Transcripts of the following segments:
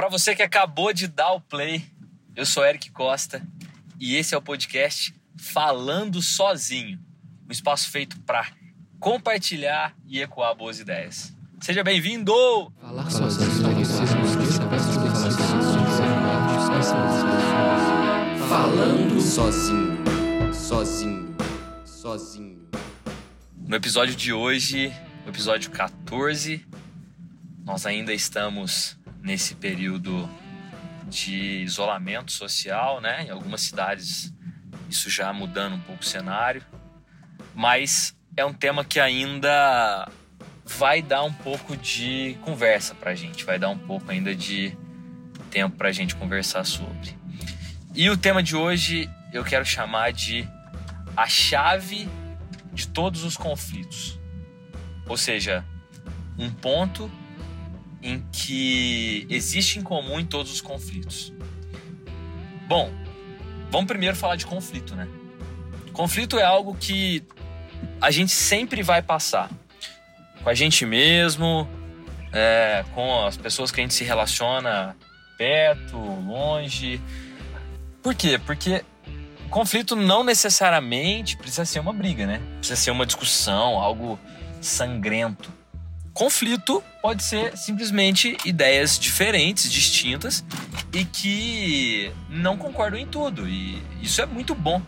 para você que acabou de dar o play, eu sou Eric Costa e esse é o podcast Falando Sozinho, um espaço feito para compartilhar e ecoar boas ideias. Seja bem-vindo! Falar sozinho. Falando sozinho, sozinho, sozinho. No episódio de hoje, o episódio 14, nós ainda estamos nesse período de isolamento social, né? Em algumas cidades isso já mudando um pouco o cenário, mas é um tema que ainda vai dar um pouco de conversa pra gente, vai dar um pouco ainda de tempo pra gente conversar sobre. E o tema de hoje eu quero chamar de a chave de todos os conflitos. Ou seja, um ponto em que existe em comum em todos os conflitos. Bom, vamos primeiro falar de conflito, né? Conflito é algo que a gente sempre vai passar com a gente mesmo, é, com as pessoas que a gente se relaciona perto, longe. Por quê? Porque conflito não necessariamente precisa ser uma briga, né? Precisa ser uma discussão, algo sangrento. Conflito pode ser simplesmente ideias diferentes, distintas e que não concordam em tudo. E isso é muito bom.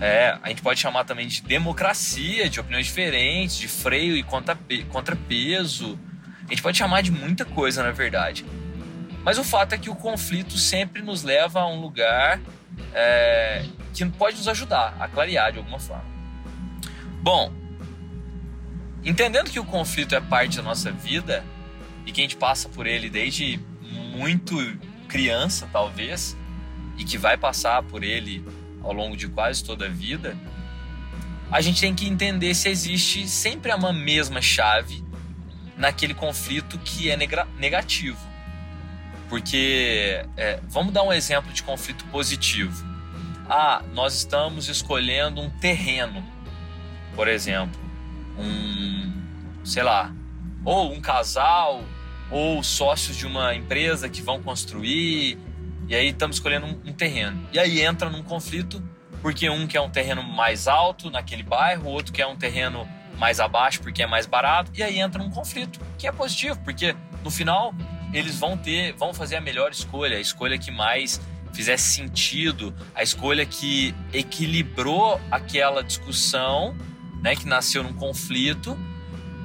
É, a gente pode chamar também de democracia, de opiniões diferentes, de freio e contrapeso. A gente pode chamar de muita coisa, na verdade. Mas o fato é que o conflito sempre nos leva a um lugar é, que pode nos ajudar a clarear de alguma forma. Bom, entendendo que o conflito é parte da nossa vida e que a gente passa por ele desde muito criança, talvez, e que vai passar por ele ao longo de quase toda a vida, a gente tem que entender se existe sempre uma mesma chave naquele conflito que é negativo. Porque, é, vamos dar um exemplo de conflito positivo. Ah, nós estamos escolhendo um terreno, por exemplo um, sei lá, ou um casal, ou sócios de uma empresa que vão construir, e aí estamos escolhendo um, um terreno. E aí entra num conflito, porque um quer um terreno mais alto naquele bairro, o outro quer um terreno mais abaixo porque é mais barato, e aí entra num conflito, que é positivo, porque no final eles vão ter, vão fazer a melhor escolha, a escolha que mais fizesse sentido, a escolha que equilibrou aquela discussão né, que nasceu num conflito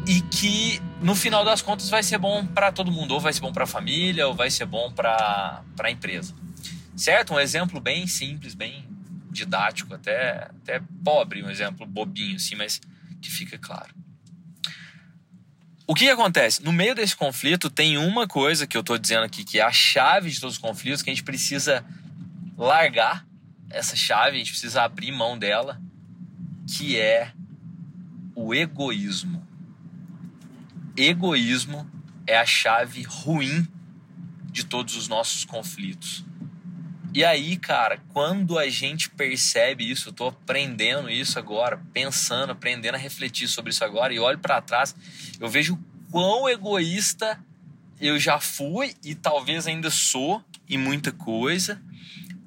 e que no final das contas vai ser bom para todo mundo, ou vai ser bom para a família, ou vai ser bom para a empresa. Certo? Um exemplo bem simples, bem didático, até, até pobre, um exemplo bobinho assim, mas que fica claro. O que, que acontece? No meio desse conflito tem uma coisa que eu estou dizendo aqui, que é a chave de todos os conflitos, que a gente precisa largar essa chave, a gente precisa abrir mão dela, que é o egoísmo. Egoísmo é a chave ruim de todos os nossos conflitos. E aí, cara, quando a gente percebe isso, eu tô aprendendo isso agora, pensando, aprendendo a refletir sobre isso agora e olho para trás, eu vejo quão egoísta eu já fui e talvez ainda sou em muita coisa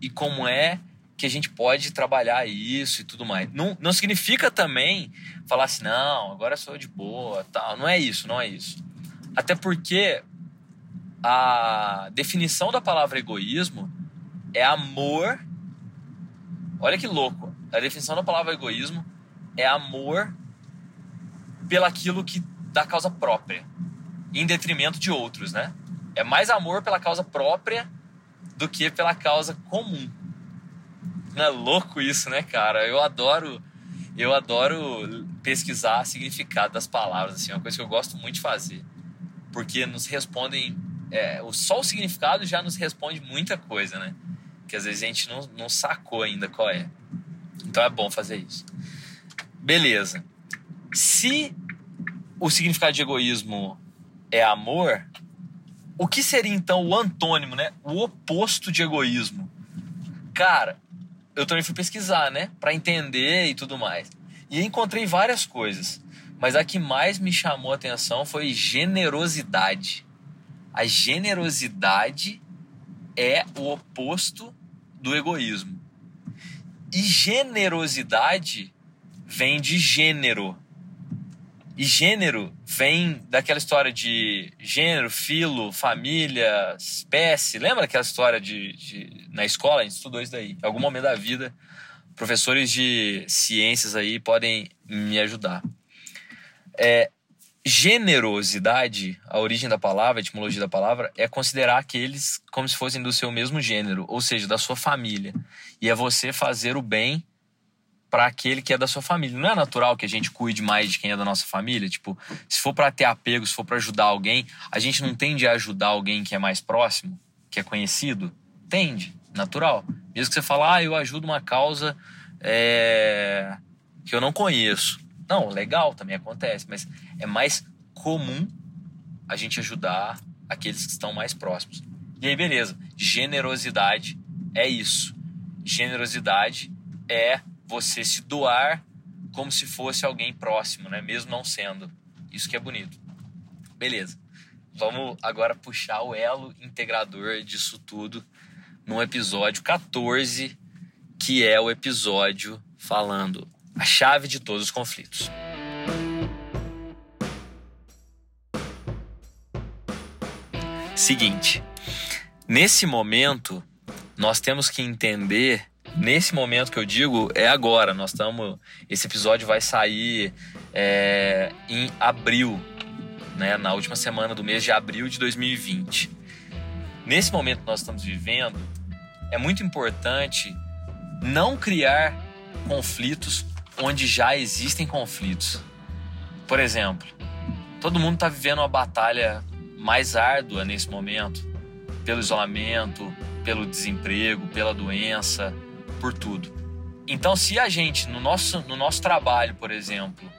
e como é que a gente pode trabalhar isso e tudo mais. Não, não significa também falar assim, não, agora sou de boa, tal. Não é isso, não é isso. Até porque a definição da palavra egoísmo é amor. Olha que louco. A definição da palavra egoísmo é amor pelaquilo que da causa própria, em detrimento de outros, né? É mais amor pela causa própria do que pela causa comum. Não é louco isso, né, cara? Eu adoro eu adoro pesquisar significado das palavras, assim, é uma coisa que eu gosto muito de fazer. Porque nos respondem. É, só o significado já nos responde muita coisa, né? Que às vezes a gente não, não sacou ainda qual é. Então é bom fazer isso. Beleza. Se o significado de egoísmo é amor, o que seria então o antônimo, né? O oposto de egoísmo? Cara, eu também fui pesquisar, né? Para entender e tudo mais. E encontrei várias coisas. Mas a que mais me chamou a atenção foi generosidade. A generosidade é o oposto do egoísmo. E generosidade vem de gênero. E gênero vem daquela história de gênero, filo, família, espécie. Lembra aquela história de, de, na escola? A gente estudou isso daí. Em algum momento da vida, professores de ciências aí podem me ajudar. É, generosidade, a origem da palavra, a etimologia da palavra, é considerar aqueles como se fossem do seu mesmo gênero, ou seja, da sua família. E é você fazer o bem para aquele que é da sua família. Não é natural que a gente cuide mais de quem é da nossa família? Tipo, se for para ter apego, se for para ajudar alguém, a gente não tende a ajudar alguém que é mais próximo, que é conhecido? Tende, natural. Mesmo que você fale, ah, eu ajudo uma causa é... que eu não conheço. Não, legal, também acontece, mas é mais comum a gente ajudar aqueles que estão mais próximos. E aí, beleza. Generosidade é isso. Generosidade é você se doar como se fosse alguém próximo, né? Mesmo não sendo. Isso que é bonito. Beleza. Vamos agora puxar o elo integrador disso tudo no episódio 14, que é o episódio falando a chave de todos os conflitos. Seguinte, nesse momento, nós temos que entender. Nesse momento que eu digo, é agora. Nós estamos. Esse episódio vai sair é, em abril, né, na última semana do mês de abril de 2020. Nesse momento que nós estamos vivendo, é muito importante não criar conflitos onde já existem conflitos. Por exemplo, todo mundo está vivendo uma batalha mais árdua nesse momento, pelo isolamento, pelo desemprego, pela doença, por tudo. Então, se a gente, no nosso, no nosso trabalho, por exemplo,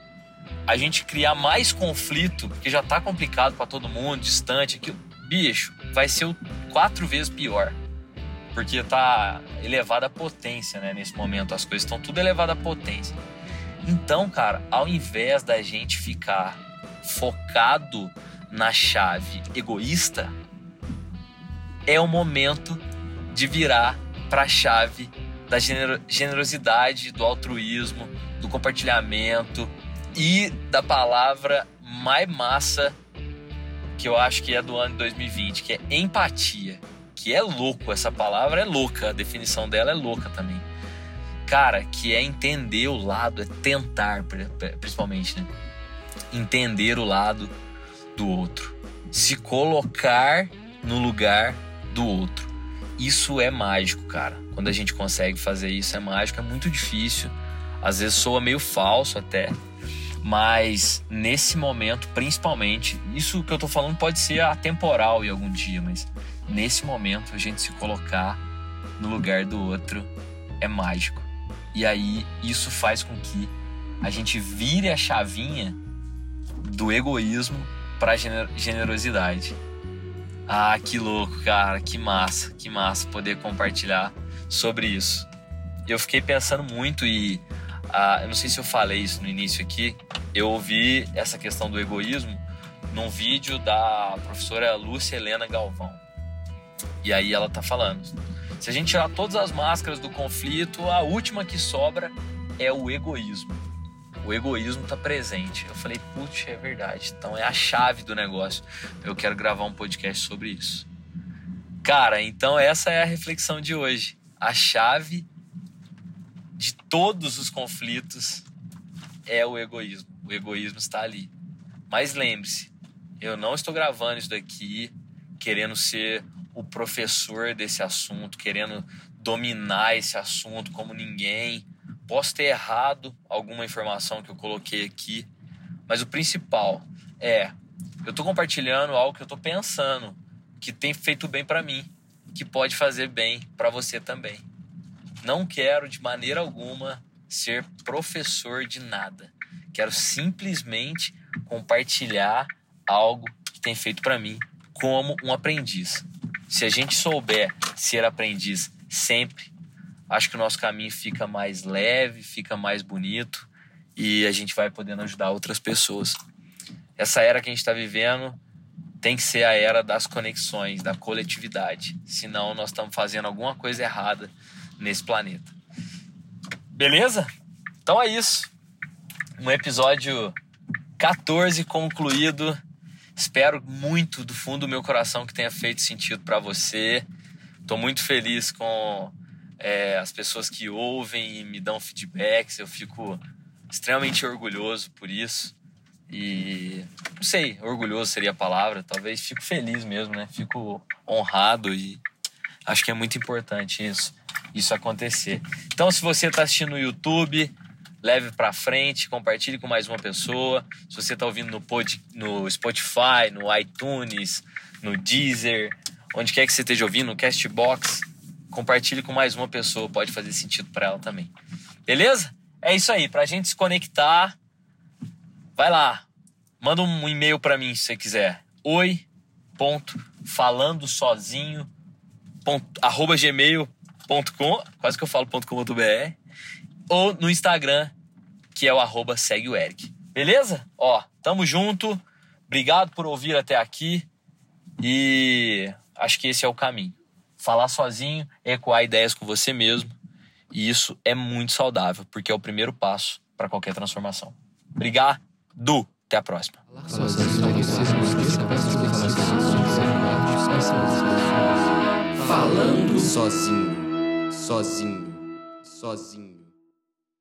a gente criar mais conflito, porque já está complicado para todo mundo, distante, aqui, bicho, vai ser quatro vezes pior. Porque tá elevada a potência, né? Nesse momento, as coisas estão tudo elevada a potência. Então, cara, ao invés da gente ficar focado na chave egoísta, é o momento de virar para a chave da generosidade, do altruísmo, do compartilhamento e da palavra mais massa que eu acho que é do ano de 2020, que é empatia. Que é louco, essa palavra é louca, a definição dela é louca também cara, que é entender o lado, é tentar, principalmente, né? Entender o lado do outro. Se colocar no lugar do outro. Isso é mágico, cara. Quando a gente consegue fazer isso, é mágico, é muito difícil. Às vezes soa meio falso até. Mas nesse momento, principalmente, isso que eu tô falando pode ser atemporal em algum dia, mas nesse momento a gente se colocar no lugar do outro é mágico. E aí isso faz com que a gente vire a chavinha do egoísmo para generosidade. Ah, que louco, cara, que massa, que massa poder compartilhar sobre isso. Eu fiquei pensando muito e ah, eu não sei se eu falei isso no início aqui. Eu ouvi essa questão do egoísmo num vídeo da professora Lúcia Helena Galvão. E aí ela tá falando se a gente tirar todas as máscaras do conflito, a última que sobra é o egoísmo. O egoísmo está presente. Eu falei, putz, é verdade. Então é a chave do negócio. Eu quero gravar um podcast sobre isso. Cara, então essa é a reflexão de hoje. A chave de todos os conflitos é o egoísmo. O egoísmo está ali. Mas lembre-se, eu não estou gravando isso daqui querendo ser o professor desse assunto, querendo dominar esse assunto como ninguém. Posso ter errado alguma informação que eu coloquei aqui, mas o principal é eu estou compartilhando algo que eu estou pensando, que tem feito bem para mim, que pode fazer bem para você também. Não quero de maneira alguma ser professor de nada. Quero simplesmente compartilhar algo que tem feito para mim como um aprendiz. Se a gente souber ser aprendiz sempre, acho que o nosso caminho fica mais leve, fica mais bonito e a gente vai podendo ajudar outras pessoas. Essa era que a gente está vivendo tem que ser a era das conexões, da coletividade. Senão nós estamos fazendo alguma coisa errada nesse planeta. Beleza? Então é isso. Um episódio 14 concluído. Espero muito do fundo do meu coração que tenha feito sentido para você. Estou muito feliz com é, as pessoas que ouvem e me dão feedbacks. Eu fico extremamente orgulhoso por isso. E não sei, orgulhoso seria a palavra, talvez fico feliz mesmo, né? Fico honrado e acho que é muito importante isso, isso acontecer. Então, se você está assistindo no YouTube, leve para frente, compartilhe com mais uma pessoa. Se você está ouvindo no, pod, no Spotify, no iTunes, no Deezer, onde quer que você esteja ouvindo, no Castbox, compartilhe com mais uma pessoa, pode fazer sentido para ela também. Beleza? É isso aí, para a gente se conectar Vai lá, manda um e-mail para mim se você quiser. Oi, ponto, falando sozinho, arroba gmail.com, quase que eu falo ponto .com.br, ou no Instagram, que é o arroba segue o Eric. Beleza? Ó, tamo junto. Obrigado por ouvir até aqui. E acho que esse é o caminho. Falar sozinho, ecoar ideias com você mesmo. E isso é muito saudável, porque é o primeiro passo para qualquer transformação. Obrigado. Até a próxima. Falando sozinho, sozinho, sozinho.